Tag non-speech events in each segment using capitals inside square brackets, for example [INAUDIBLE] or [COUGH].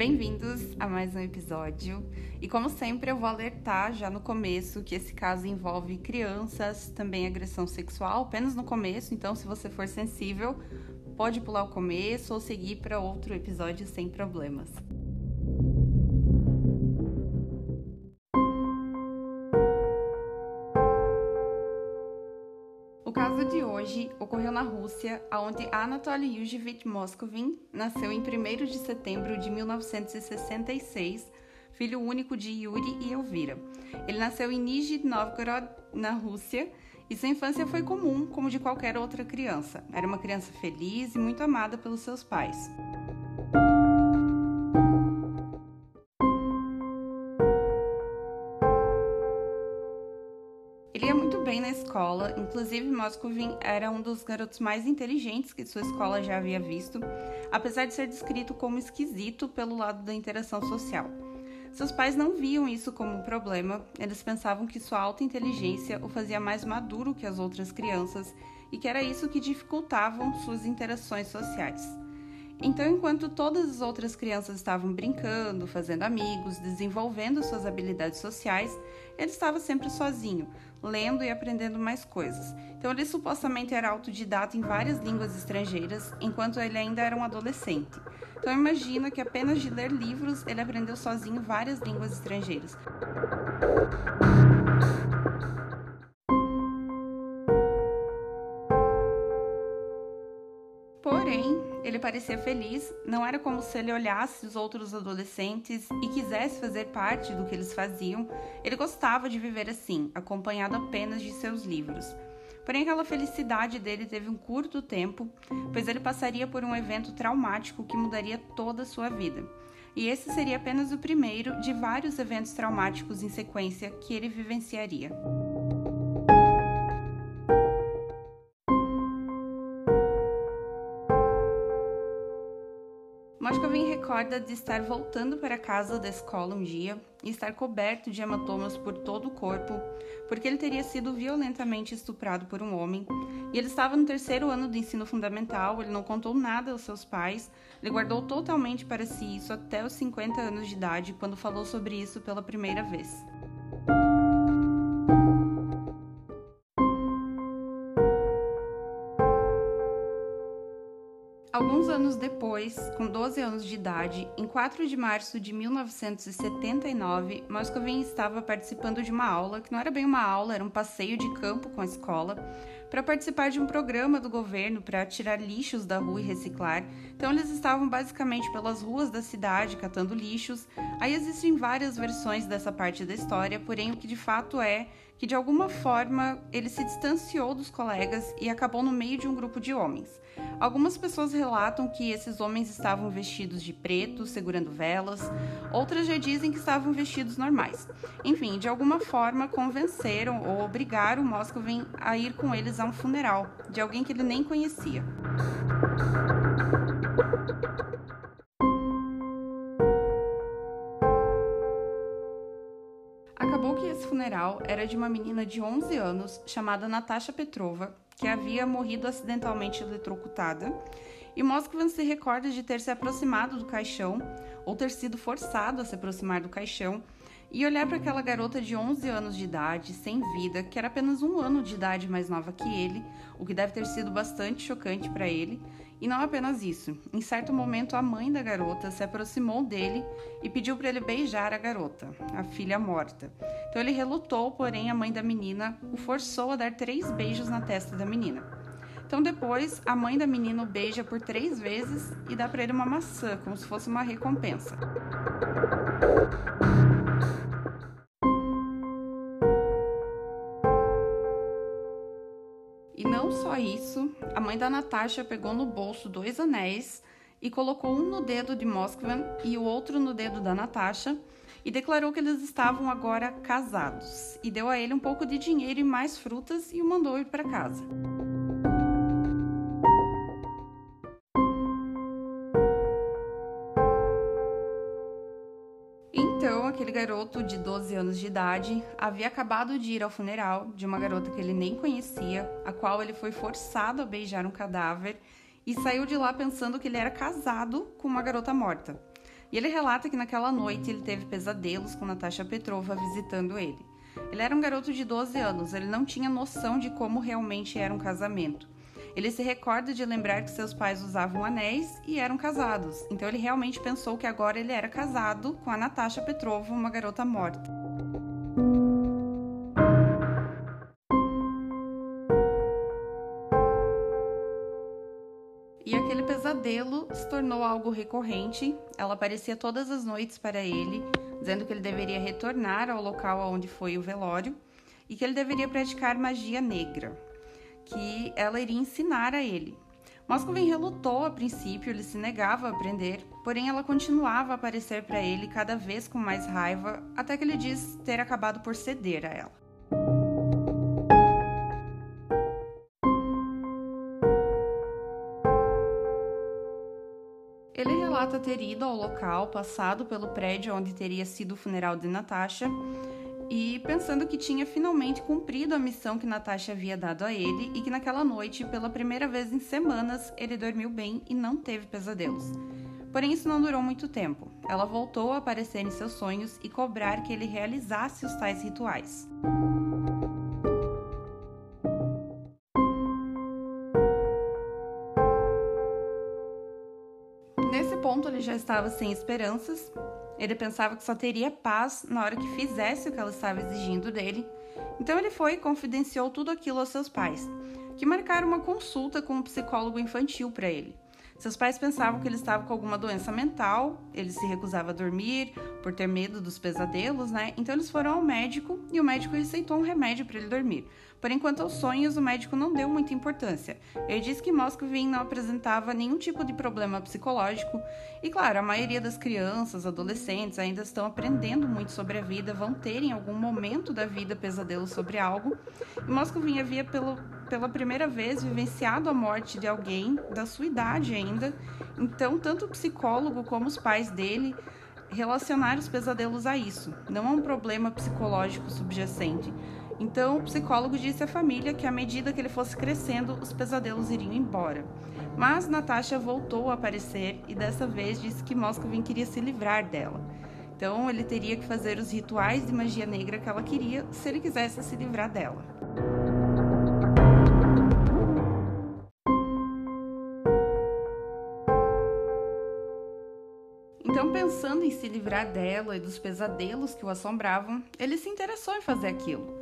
Bem-vindos a mais um episódio. E como sempre, eu vou alertar já no começo que esse caso envolve crianças, também agressão sexual, apenas no começo, então se você for sensível, pode pular o começo ou seguir para outro episódio sem problemas. Na Rússia, onde Anatoly Yuzhevich Moscovin nasceu em 1 de setembro de 1966, filho único de Yuri e Elvira. Ele nasceu em Nizhny Novgorod, na Rússia, e sua infância foi comum, como de qualquer outra criança. Era uma criança feliz e muito amada pelos seus pais. Escola, inclusive Moscovin era um dos garotos mais inteligentes que sua escola já havia visto, apesar de ser descrito como esquisito pelo lado da interação social. Seus pais não viam isso como um problema, eles pensavam que sua alta inteligência o fazia mais maduro que as outras crianças e que era isso que dificultavam suas interações sociais. Então, enquanto todas as outras crianças estavam brincando, fazendo amigos, desenvolvendo suas habilidades sociais, ele estava sempre sozinho, lendo e aprendendo mais coisas. Então, ele supostamente era autodidata em várias línguas estrangeiras, enquanto ele ainda era um adolescente. Então, imagina que apenas de ler livros ele aprendeu sozinho várias línguas estrangeiras. Parecia feliz, não era como se ele olhasse os outros adolescentes e quisesse fazer parte do que eles faziam. Ele gostava de viver assim, acompanhado apenas de seus livros. Porém, aquela felicidade dele teve um curto tempo, pois ele passaria por um evento traumático que mudaria toda a sua vida. E esse seria apenas o primeiro de vários eventos traumáticos em sequência que ele vivenciaria. Moscovin recorda de estar voltando para casa da escola um dia e estar coberto de hematomas por todo o corpo, porque ele teria sido violentamente estuprado por um homem. E ele estava no terceiro ano do ensino fundamental, ele não contou nada aos seus pais, ele guardou totalmente para si isso até os 50 anos de idade, quando falou sobre isso pela primeira vez. Anos depois, com 12 anos de idade, em 4 de março de 1979, Moscovin estava participando de uma aula, que não era bem uma aula, era um passeio de campo com a escola, para participar de um programa do governo para tirar lixos da rua e reciclar. Então eles estavam basicamente pelas ruas da cidade catando lixos. Aí existem várias versões dessa parte da história, porém o que de fato é que de alguma forma ele se distanciou dos colegas e acabou no meio de um grupo de homens. Algumas pessoas relatam que esses homens estavam vestidos de preto, segurando velas, outras já dizem que estavam vestidos normais. Enfim, de alguma forma convenceram ou obrigaram Moscovin a ir com eles a um funeral de alguém que ele nem conhecia. funeral era de uma menina de 11 anos chamada Natasha Petrova, que havia morrido acidentalmente eletrocutada. E Moskvin se recorda de ter se aproximado do caixão, ou ter sido forçado a se aproximar do caixão, e olhar para aquela garota de 11 anos de idade, sem vida, que era apenas um ano de idade mais nova que ele, o que deve ter sido bastante chocante para ele, e não apenas isso, em certo momento a mãe da garota se aproximou dele e pediu para ele beijar a garota, a filha morta. Então ele relutou, porém a mãe da menina o forçou a dar três beijos na testa da menina. Então depois a mãe da menina o beija por três vezes e dá para ele uma maçã, como se fosse uma recompensa. Isso, a mãe da Natasha pegou no bolso dois anéis e colocou um no dedo de Moskvan e o outro no dedo da Natasha e declarou que eles estavam agora casados e deu a ele um pouco de dinheiro e mais frutas e o mandou ir para casa. Garoto de 12 anos de idade havia acabado de ir ao funeral de uma garota que ele nem conhecia, a qual ele foi forçado a beijar um cadáver e saiu de lá pensando que ele era casado com uma garota morta. E ele relata que naquela noite ele teve pesadelos com Natasha Petrova visitando ele. Ele era um garoto de 12 anos, ele não tinha noção de como realmente era um casamento. Ele se recorda de lembrar que seus pais usavam anéis e eram casados, então ele realmente pensou que agora ele era casado com a Natasha Petrova, uma garota morta. E aquele pesadelo se tornou algo recorrente. Ela aparecia todas as noites para ele, dizendo que ele deveria retornar ao local onde foi o velório e que ele deveria praticar magia negra que ela iria ensinar a ele. Moscovin relutou a princípio, ele se negava a aprender, porém ela continuava a aparecer para ele cada vez com mais raiva, até que ele diz ter acabado por ceder a ela. Ele relata ter ido ao local, passado pelo prédio onde teria sido o funeral de Natasha, e pensando que tinha finalmente cumprido a missão que Natasha havia dado a ele e que naquela noite, pela primeira vez em semanas, ele dormiu bem e não teve pesadelos. Porém, isso não durou muito tempo. Ela voltou a aparecer em seus sonhos e cobrar que ele realizasse os tais rituais. Nesse ponto, ele já estava sem esperanças ele pensava que só teria paz na hora que fizesse o que ela estava exigindo dele. Então ele foi e confidenciou tudo aquilo aos seus pais, que marcaram uma consulta com um psicólogo infantil para ele. Seus pais pensavam que ele estava com alguma doença mental, ele se recusava a dormir por ter medo dos pesadelos, né? Então eles foram ao médico e o médico receitou um remédio para ele dormir. Porém, quanto aos sonhos, o médico não deu muita importância. Ele disse que Moscovin não apresentava nenhum tipo de problema psicológico. E claro, a maioria das crianças, adolescentes ainda estão aprendendo muito sobre a vida, vão ter em algum momento da vida pesadelo sobre algo. E Moscovin havia pelo, pela primeira vez vivenciado a morte de alguém da sua idade ainda. Então, tanto o psicólogo como os pais dele relacionaram os pesadelos a isso, não a um problema psicológico subjacente. Então, o psicólogo disse à família que à medida que ele fosse crescendo, os pesadelos iriam embora. Mas Natasha voltou a aparecer e dessa vez disse que Moscovin queria se livrar dela. Então, ele teria que fazer os rituais de magia negra que ela queria se ele quisesse se livrar dela. Então, pensando em se livrar dela e dos pesadelos que o assombravam, ele se interessou em fazer aquilo.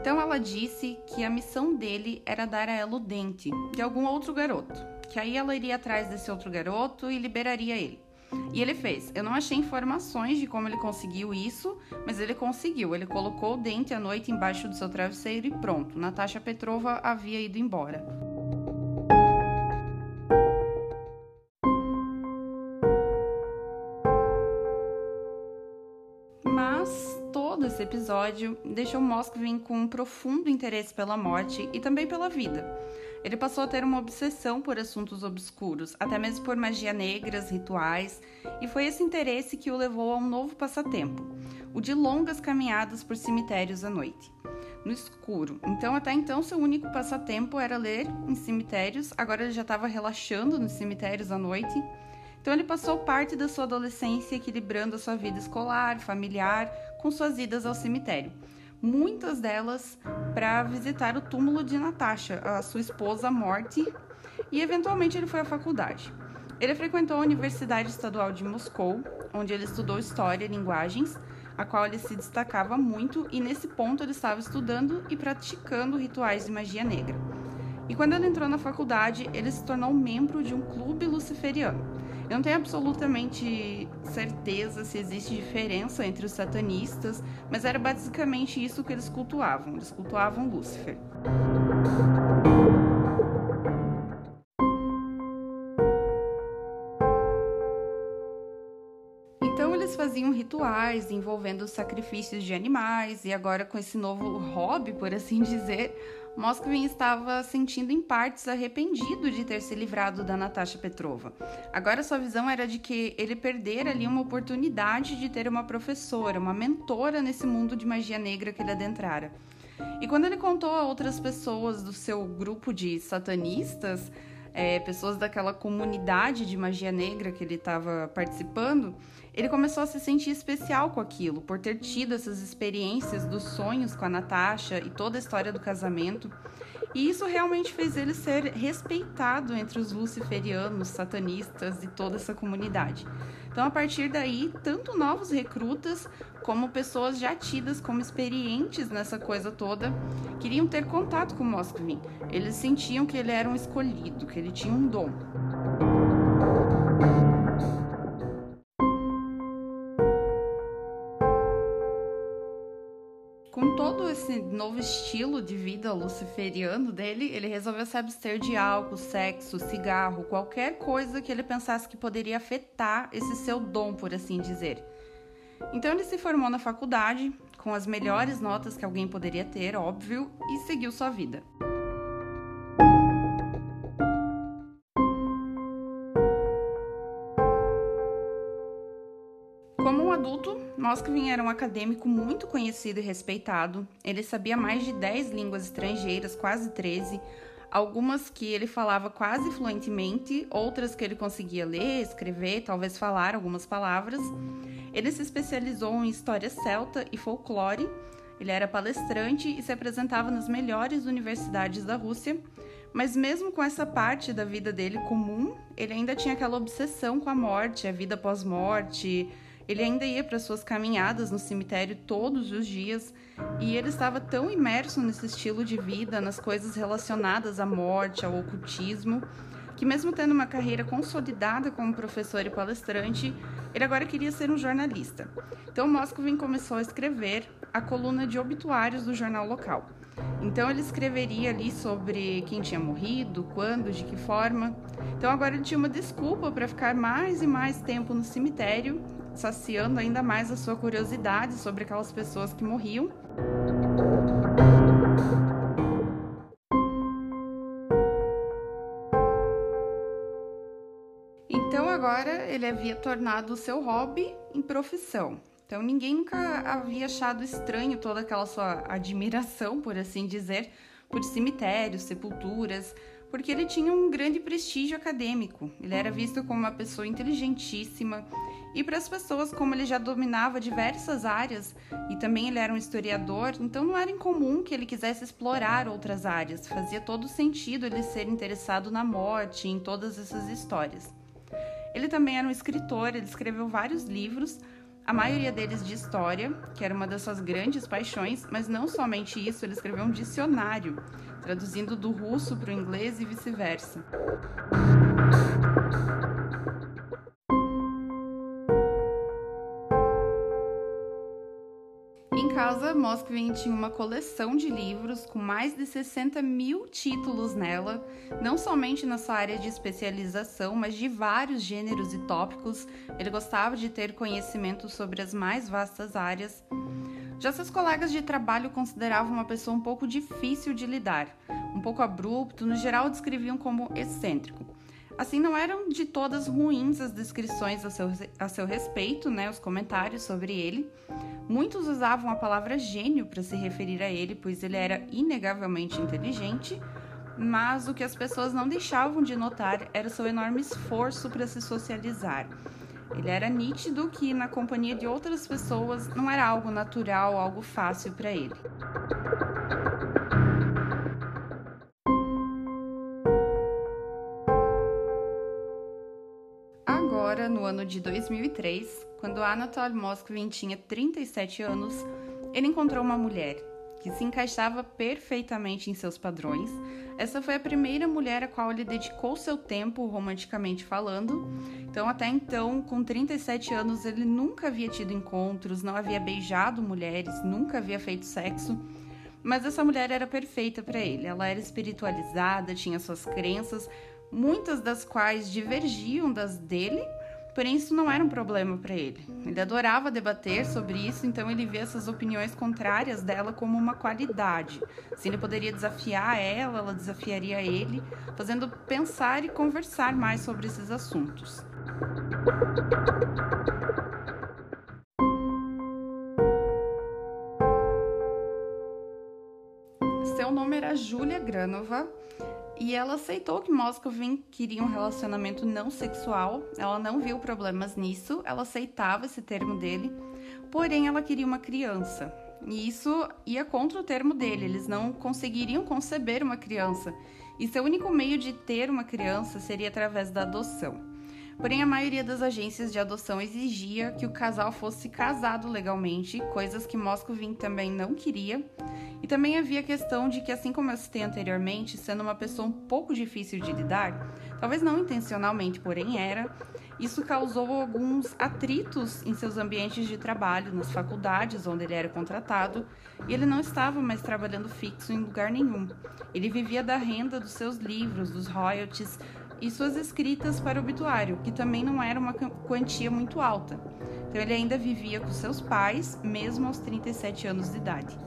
Então ela disse que a missão dele era dar a ela o dente de algum outro garoto, que aí ela iria atrás desse outro garoto e liberaria ele. E ele fez. Eu não achei informações de como ele conseguiu isso, mas ele conseguiu. Ele colocou o dente à noite embaixo do seu travesseiro e pronto. Natasha Petrova havia ido embora. Esse episódio deixou Moskvin com um profundo interesse pela morte e também pela vida. Ele passou a ter uma obsessão por assuntos obscuros, até mesmo por magia negras, rituais, e foi esse interesse que o levou a um novo passatempo, o de longas caminhadas por cemitérios à noite, no escuro. Então, até então, seu único passatempo era ler em cemitérios, agora ele já estava relaxando nos cemitérios à noite. Então, ele passou parte da sua adolescência equilibrando a sua vida escolar, familiar, com suas idas ao cemitério. Muitas delas para visitar o túmulo de Natasha, a sua esposa morte, e eventualmente ele foi à faculdade. Ele frequentou a Universidade Estadual de Moscou, onde ele estudou História e Linguagens, a qual ele se destacava muito, e nesse ponto ele estava estudando e praticando rituais de magia negra. E quando ele entrou na faculdade, ele se tornou membro de um clube luciferiano. Eu não tenho absolutamente certeza se existe diferença entre os satanistas, mas era basicamente isso que eles cultuavam. Eles cultuavam Lúcifer. Então faziam rituais envolvendo sacrifícios de animais e agora com esse novo hobby, por assim [LAUGHS] dizer, Moskvin estava sentindo em partes arrependido de ter se livrado da Natasha Petrova. Agora sua visão era de que ele perdera ali uma oportunidade de ter uma professora, uma mentora nesse mundo de magia negra que ele adentrara. E quando ele contou a outras pessoas do seu grupo de satanistas, é, pessoas daquela comunidade de magia negra que ele estava participando, ele começou a se sentir especial com aquilo, por ter tido essas experiências dos sonhos com a Natasha e toda a história do casamento. E isso realmente fez ele ser respeitado entre os luciferianos, satanistas e toda essa comunidade. Então, a partir daí, tanto novos recrutas como pessoas já tidas como experientes nessa coisa toda queriam ter contato com Moskvin. Eles sentiam que ele era um escolhido, que ele tinha um dom. Estilo de vida luciferiano dele, ele resolveu se abster de álcool, sexo, cigarro, qualquer coisa que ele pensasse que poderia afetar esse seu dom, por assim dizer. Então ele se formou na faculdade, com as melhores notas que alguém poderia ter, óbvio, e seguiu sua vida. Moskvin era um acadêmico muito conhecido e respeitado. Ele sabia mais de 10 línguas estrangeiras, quase 13, algumas que ele falava quase fluentemente, outras que ele conseguia ler, escrever, talvez falar algumas palavras. Ele se especializou em história celta e folclore. Ele era palestrante e se apresentava nas melhores universidades da Rússia. Mas mesmo com essa parte da vida dele comum, ele ainda tinha aquela obsessão com a morte, a vida pós-morte, ele ainda ia para suas caminhadas no cemitério todos os dias e ele estava tão imerso nesse estilo de vida, nas coisas relacionadas à morte, ao ocultismo, que mesmo tendo uma carreira consolidada como professor e palestrante, ele agora queria ser um jornalista. Então Moscovin começou a escrever a coluna de obituários do jornal local. Então ele escreveria ali sobre quem tinha morrido, quando, de que forma. Então agora ele tinha uma desculpa para ficar mais e mais tempo no cemitério saciando ainda mais a sua curiosidade sobre aquelas pessoas que morriam. Então agora ele havia tornado o seu hobby em profissão. Então ninguém nunca havia achado estranho toda aquela sua admiração, por assim dizer, por cemitérios, sepulturas, porque ele tinha um grande prestígio acadêmico. Ele era visto como uma pessoa inteligentíssima e para as pessoas, como ele já dominava diversas áreas e também ele era um historiador, então não era incomum que ele quisesse explorar outras áreas. Fazia todo sentido ele ser interessado na morte, em todas essas histórias. Ele também era um escritor, ele escreveu vários livros, a maioria deles de história, que era uma das suas grandes paixões, mas não somente isso, ele escreveu um dicionário, traduzindo do russo para o inglês e vice-versa. Moskvin tinha uma coleção de livros com mais de 60 mil títulos nela, não somente na sua área de especialização, mas de vários gêneros e tópicos. Ele gostava de ter conhecimento sobre as mais vastas áreas. Já seus colegas de trabalho consideravam uma pessoa um pouco difícil de lidar, um pouco abrupto, no geral descreviam como excêntrico. Assim, não eram de todas ruins as descrições a seu, a seu respeito, né, os comentários sobre ele. Muitos usavam a palavra gênio para se referir a ele, pois ele era inegavelmente inteligente, mas o que as pessoas não deixavam de notar era seu enorme esforço para se socializar. Ele era nítido que, na companhia de outras pessoas, não era algo natural, algo fácil para ele. No ano de 2003, quando Anatoly Moskvin tinha 37 anos, ele encontrou uma mulher que se encaixava perfeitamente em seus padrões. Essa foi a primeira mulher a qual ele dedicou seu tempo, romanticamente falando. Então, até então, com 37 anos, ele nunca havia tido encontros, não havia beijado mulheres, nunca havia feito sexo. Mas essa mulher era perfeita para ele. Ela era espiritualizada, tinha suas crenças, muitas das quais divergiam das dele, Porém, isso não era um problema para ele. Ele adorava debater sobre isso, então ele via essas opiniões contrárias dela como uma qualidade. Se ele poderia desafiar ela, ela desafiaria ele, fazendo pensar e conversar mais sobre esses assuntos. Seu nome era Júlia Granova E ela aceitou que Moscovin queria um relacionamento não sexual, ela não viu problemas nisso, ela aceitava esse termo dele, porém ela queria uma criança. E isso ia contra o termo dele, eles não conseguiriam conceber uma criança. E seu único meio de ter uma criança seria através da adoção. Porém, a maioria das agências de adoção exigia que o casal fosse casado legalmente, coisas que Moscovin também não queria. E também havia a questão de que, assim como eu citei anteriormente, sendo uma pessoa um pouco difícil de lidar, talvez não intencionalmente, porém era, isso causou alguns atritos em seus ambientes de trabalho, nas faculdades onde ele era contratado, e ele não estava mais trabalhando fixo em lugar nenhum. Ele vivia da renda dos seus livros, dos royalties, e suas escritas para o obituário, que também não era uma quantia muito alta. Então ele ainda vivia com seus pais, mesmo aos 37 anos de idade.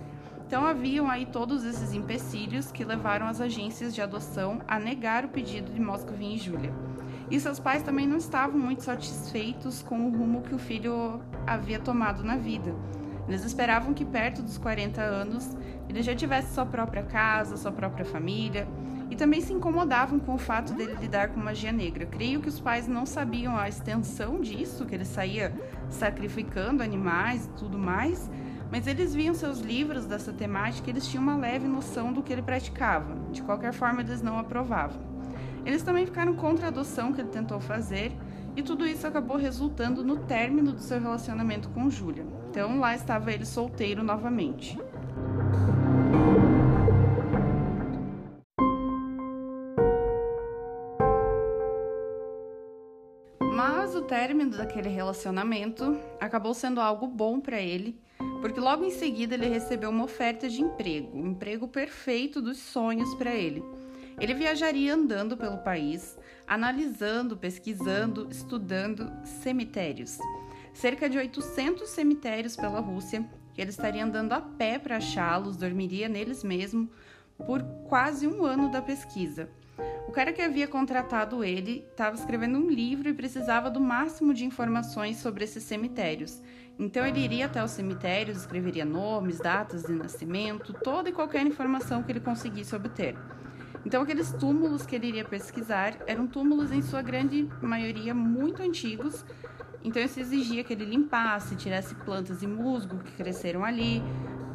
Então haviam aí todos esses empecilhos que levaram as agências de adoção a negar o pedido de Moscovin e Júlia. E seus pais também não estavam muito satisfeitos com o rumo que o filho havia tomado na vida. Eles esperavam que perto dos 40 anos ele já tivesse sua própria casa, sua própria família, e também se incomodavam com o fato dele lidar com magia negra. Creio que os pais não sabiam a extensão disso, que ele saía sacrificando animais e tudo mais, mas eles viam seus livros dessa temática e eles tinham uma leve noção do que ele praticava. De qualquer forma, eles não aprovavam. Eles também ficaram contra a adoção que ele tentou fazer, e tudo isso acabou resultando no término do seu relacionamento com Júlia. Então lá estava ele solteiro novamente. Término daquele relacionamento acabou sendo algo bom para ele, porque logo em seguida ele recebeu uma oferta de emprego, um emprego perfeito dos sonhos para ele. Ele viajaria andando pelo país, analisando, pesquisando, estudando cemitérios. Cerca de 800 cemitérios pela Rússia. Ele estaria andando a pé para achá-los, dormiria neles mesmo por quase um ano da pesquisa. O cara que havia contratado ele estava escrevendo um livro e precisava do máximo de informações sobre esses cemitérios. Então ele iria até os cemitérios, escreveria nomes, datas de nascimento, toda e qualquer informação que ele conseguisse obter. Então aqueles túmulos que ele iria pesquisar eram túmulos em sua grande maioria muito antigos. Então isso exigia que ele limpasse, tirasse plantas e musgo que cresceram ali.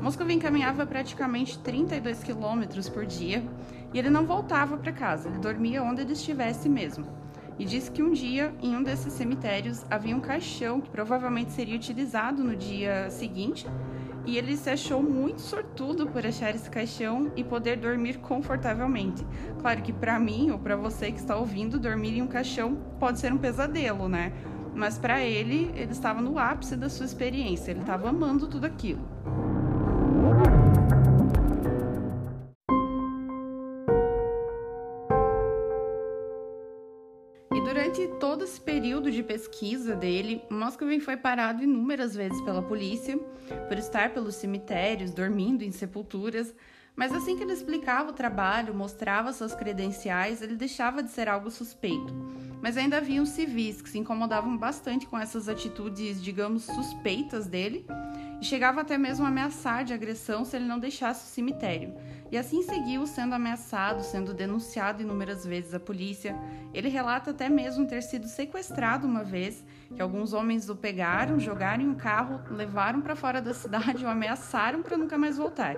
Moscou encaminhava praticamente 32 quilômetros por dia e ele não voltava para casa, ele dormia onde ele estivesse mesmo. E disse que um dia, em um desses cemitérios, havia um caixão que provavelmente seria utilizado no dia seguinte, e ele se achou muito sortudo por achar esse caixão e poder dormir confortavelmente. Claro que para mim ou para você que está ouvindo, dormir em um caixão pode ser um pesadelo, né? Mas para ele, ele estava no ápice da sua experiência, ele estava amando tudo aquilo. Esse período de pesquisa dele, Moscovin foi parado inúmeras vezes pela polícia por estar pelos cemitérios, dormindo em sepulturas, mas assim que ele explicava o trabalho, mostrava suas credenciais, ele deixava de ser algo suspeito. Mas ainda haviam civis que se incomodavam bastante com essas atitudes, digamos, suspeitas dele, e chegava até mesmo a ameaçar de agressão se ele não deixasse o cemitério. E assim seguiu sendo ameaçado, sendo denunciado inúmeras vezes à polícia. Ele relata até mesmo ter sido sequestrado uma vez, que alguns homens o pegaram, jogaram em um carro, levaram para fora da [LAUGHS] cidade e o ameaçaram para nunca mais voltar.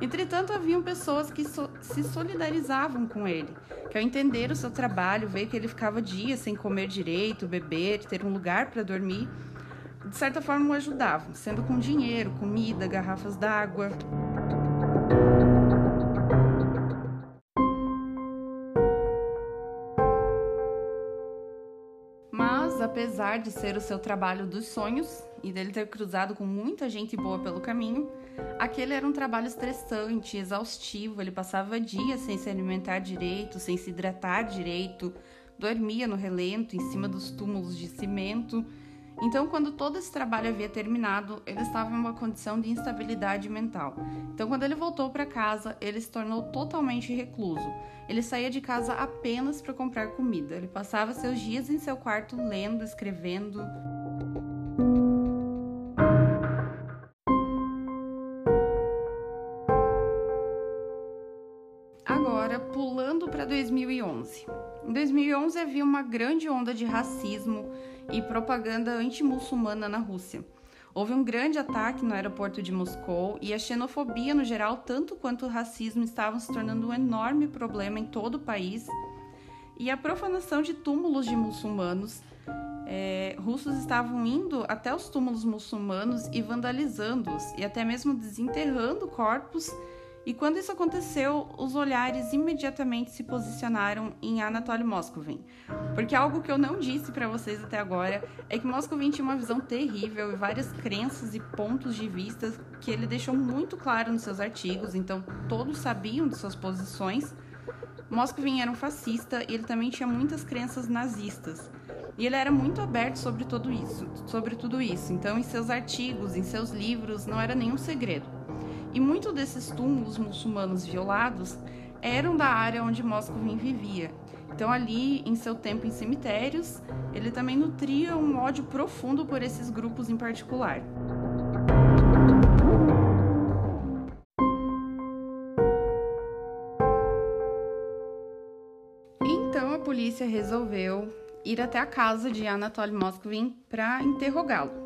Entretanto, haviam pessoas que so se solidarizavam com ele, que ao entender o seu trabalho, veio que ele ficava dias sem comer direito, beber, ter um lugar para dormir, de certa forma o ajudavam, sendo com dinheiro, comida, garrafas d'água. Apesar de ser o seu trabalho dos sonhos e dele ter cruzado com muita gente boa pelo caminho, aquele era um trabalho estressante, exaustivo. Ele passava dias sem se alimentar direito, sem se hidratar direito, dormia no relento, em cima dos túmulos de cimento então, quando todo esse trabalho havia terminado, ele estava em uma condição de instabilidade mental. Então, quando ele voltou para casa, ele se tornou totalmente recluso. Ele saía de casa apenas para comprar comida. Ele passava seus dias em seu quarto lendo, escrevendo. Agora, pulando para 2011 havia uma grande onda de racismo e propaganda anti-muçulmana na Rússia. Houve um grande ataque no aeroporto de Moscou e a xenofobia no geral, tanto quanto o racismo, estavam se tornando um enorme problema em todo o país. E a profanação de túmulos de muçulmanos. É, russos estavam indo até os túmulos muçulmanos e vandalizando-os, e até mesmo desenterrando corpos e quando isso aconteceu, os olhares imediatamente se posicionaram em Anatoly Moscovin. Porque algo que eu não disse para vocês até agora é que Moscovin tinha uma visão terrível e várias crenças e pontos de vista que ele deixou muito claro nos seus artigos, então todos sabiam de suas posições. Moscovin era um fascista e ele também tinha muitas crenças nazistas. E ele era muito aberto sobre tudo isso, sobre tudo isso. Então, em seus artigos, em seus livros, não era nenhum segredo. E muitos desses túmulos muçulmanos violados eram da área onde Moscovin vivia. Então, ali, em seu tempo em cemitérios, ele também nutria um ódio profundo por esses grupos em particular. Então, a polícia resolveu ir até a casa de Anatoly Moscovin para interrogá-lo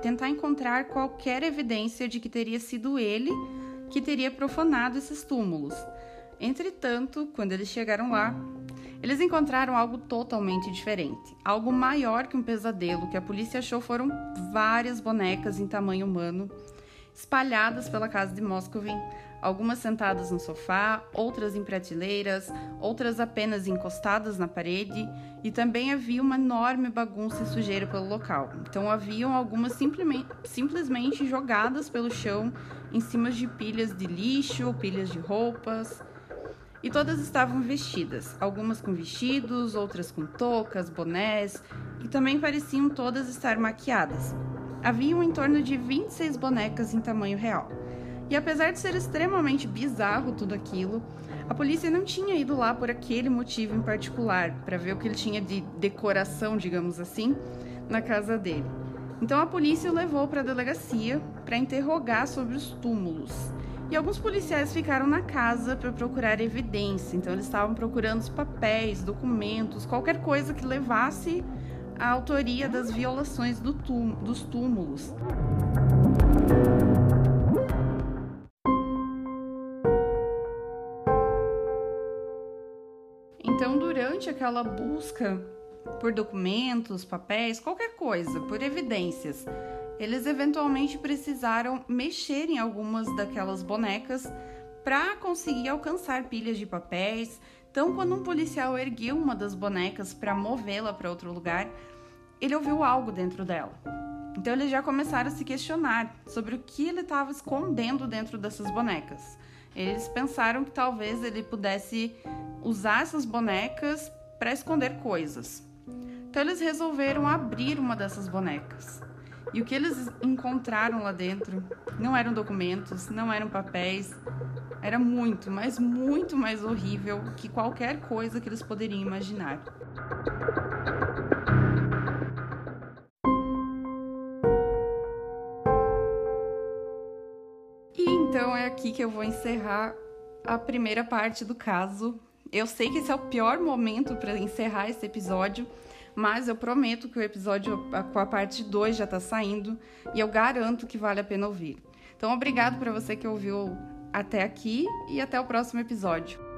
tentar, encontrar qualquer evidência de que teria sido ele que teria profanado esses túmulos. Entretanto, quando eles chegaram lá, eles encontraram algo totalmente diferente. Algo maior que um pesadelo. Que a polícia achou foram várias bonecas em tamanho humano, espalhadas pela casa de Moscovin, algumas sentadas no sofá, outras em prateleiras, outras apenas encostadas na parede, e também havia uma enorme bagunça e sujeira pelo local. Então haviam algumas simplesmente, jogadas pelo chão em cima de pilhas de lixo, pilhas de roupas. E todas estavam vestidas, algumas com vestidos, outras com toucas, bonés, e também pareciam todas estar maquiadas. Haviam em torno de 26 bonecas em tamanho real. E apesar de ser extremamente bizarro tudo aquilo, a polícia não tinha ido lá por aquele motivo em particular, para ver o que ele tinha de decoração, digamos assim, na casa dele. Então a polícia o levou para a delegacia para interrogar sobre os túmulos. E alguns policiais ficaram na casa para procurar evidência. Então eles estavam procurando os papéis, documentos, qualquer coisa que levasse à autoria das violações do dos túmulos. Aquela busca por documentos, papéis, qualquer coisa, por evidências, eles eventualmente precisaram mexer em algumas daquelas bonecas para conseguir alcançar pilhas de papéis. Então, quando um policial ergueu uma das bonecas para movê-la para outro lugar, ele ouviu algo dentro dela. Então, eles já começaram a se questionar sobre o que ele estava escondendo dentro dessas bonecas. Eles pensaram que talvez ele pudesse usar essas bonecas para esconder coisas. Então eles resolveram abrir uma dessas bonecas. E o que eles encontraram lá dentro não eram documentos, não eram papéis, era muito, mas muito mais horrível que qualquer coisa que eles poderiam imaginar. E então é aqui que eu vou encerrar a primeira parte do caso eu sei que esse é o pior momento para encerrar esse episódio, mas eu prometo que o episódio com a parte 2 já está saindo e eu garanto que vale a pena ouvir. Então, obrigado para você que ouviu até aqui e até o próximo episódio.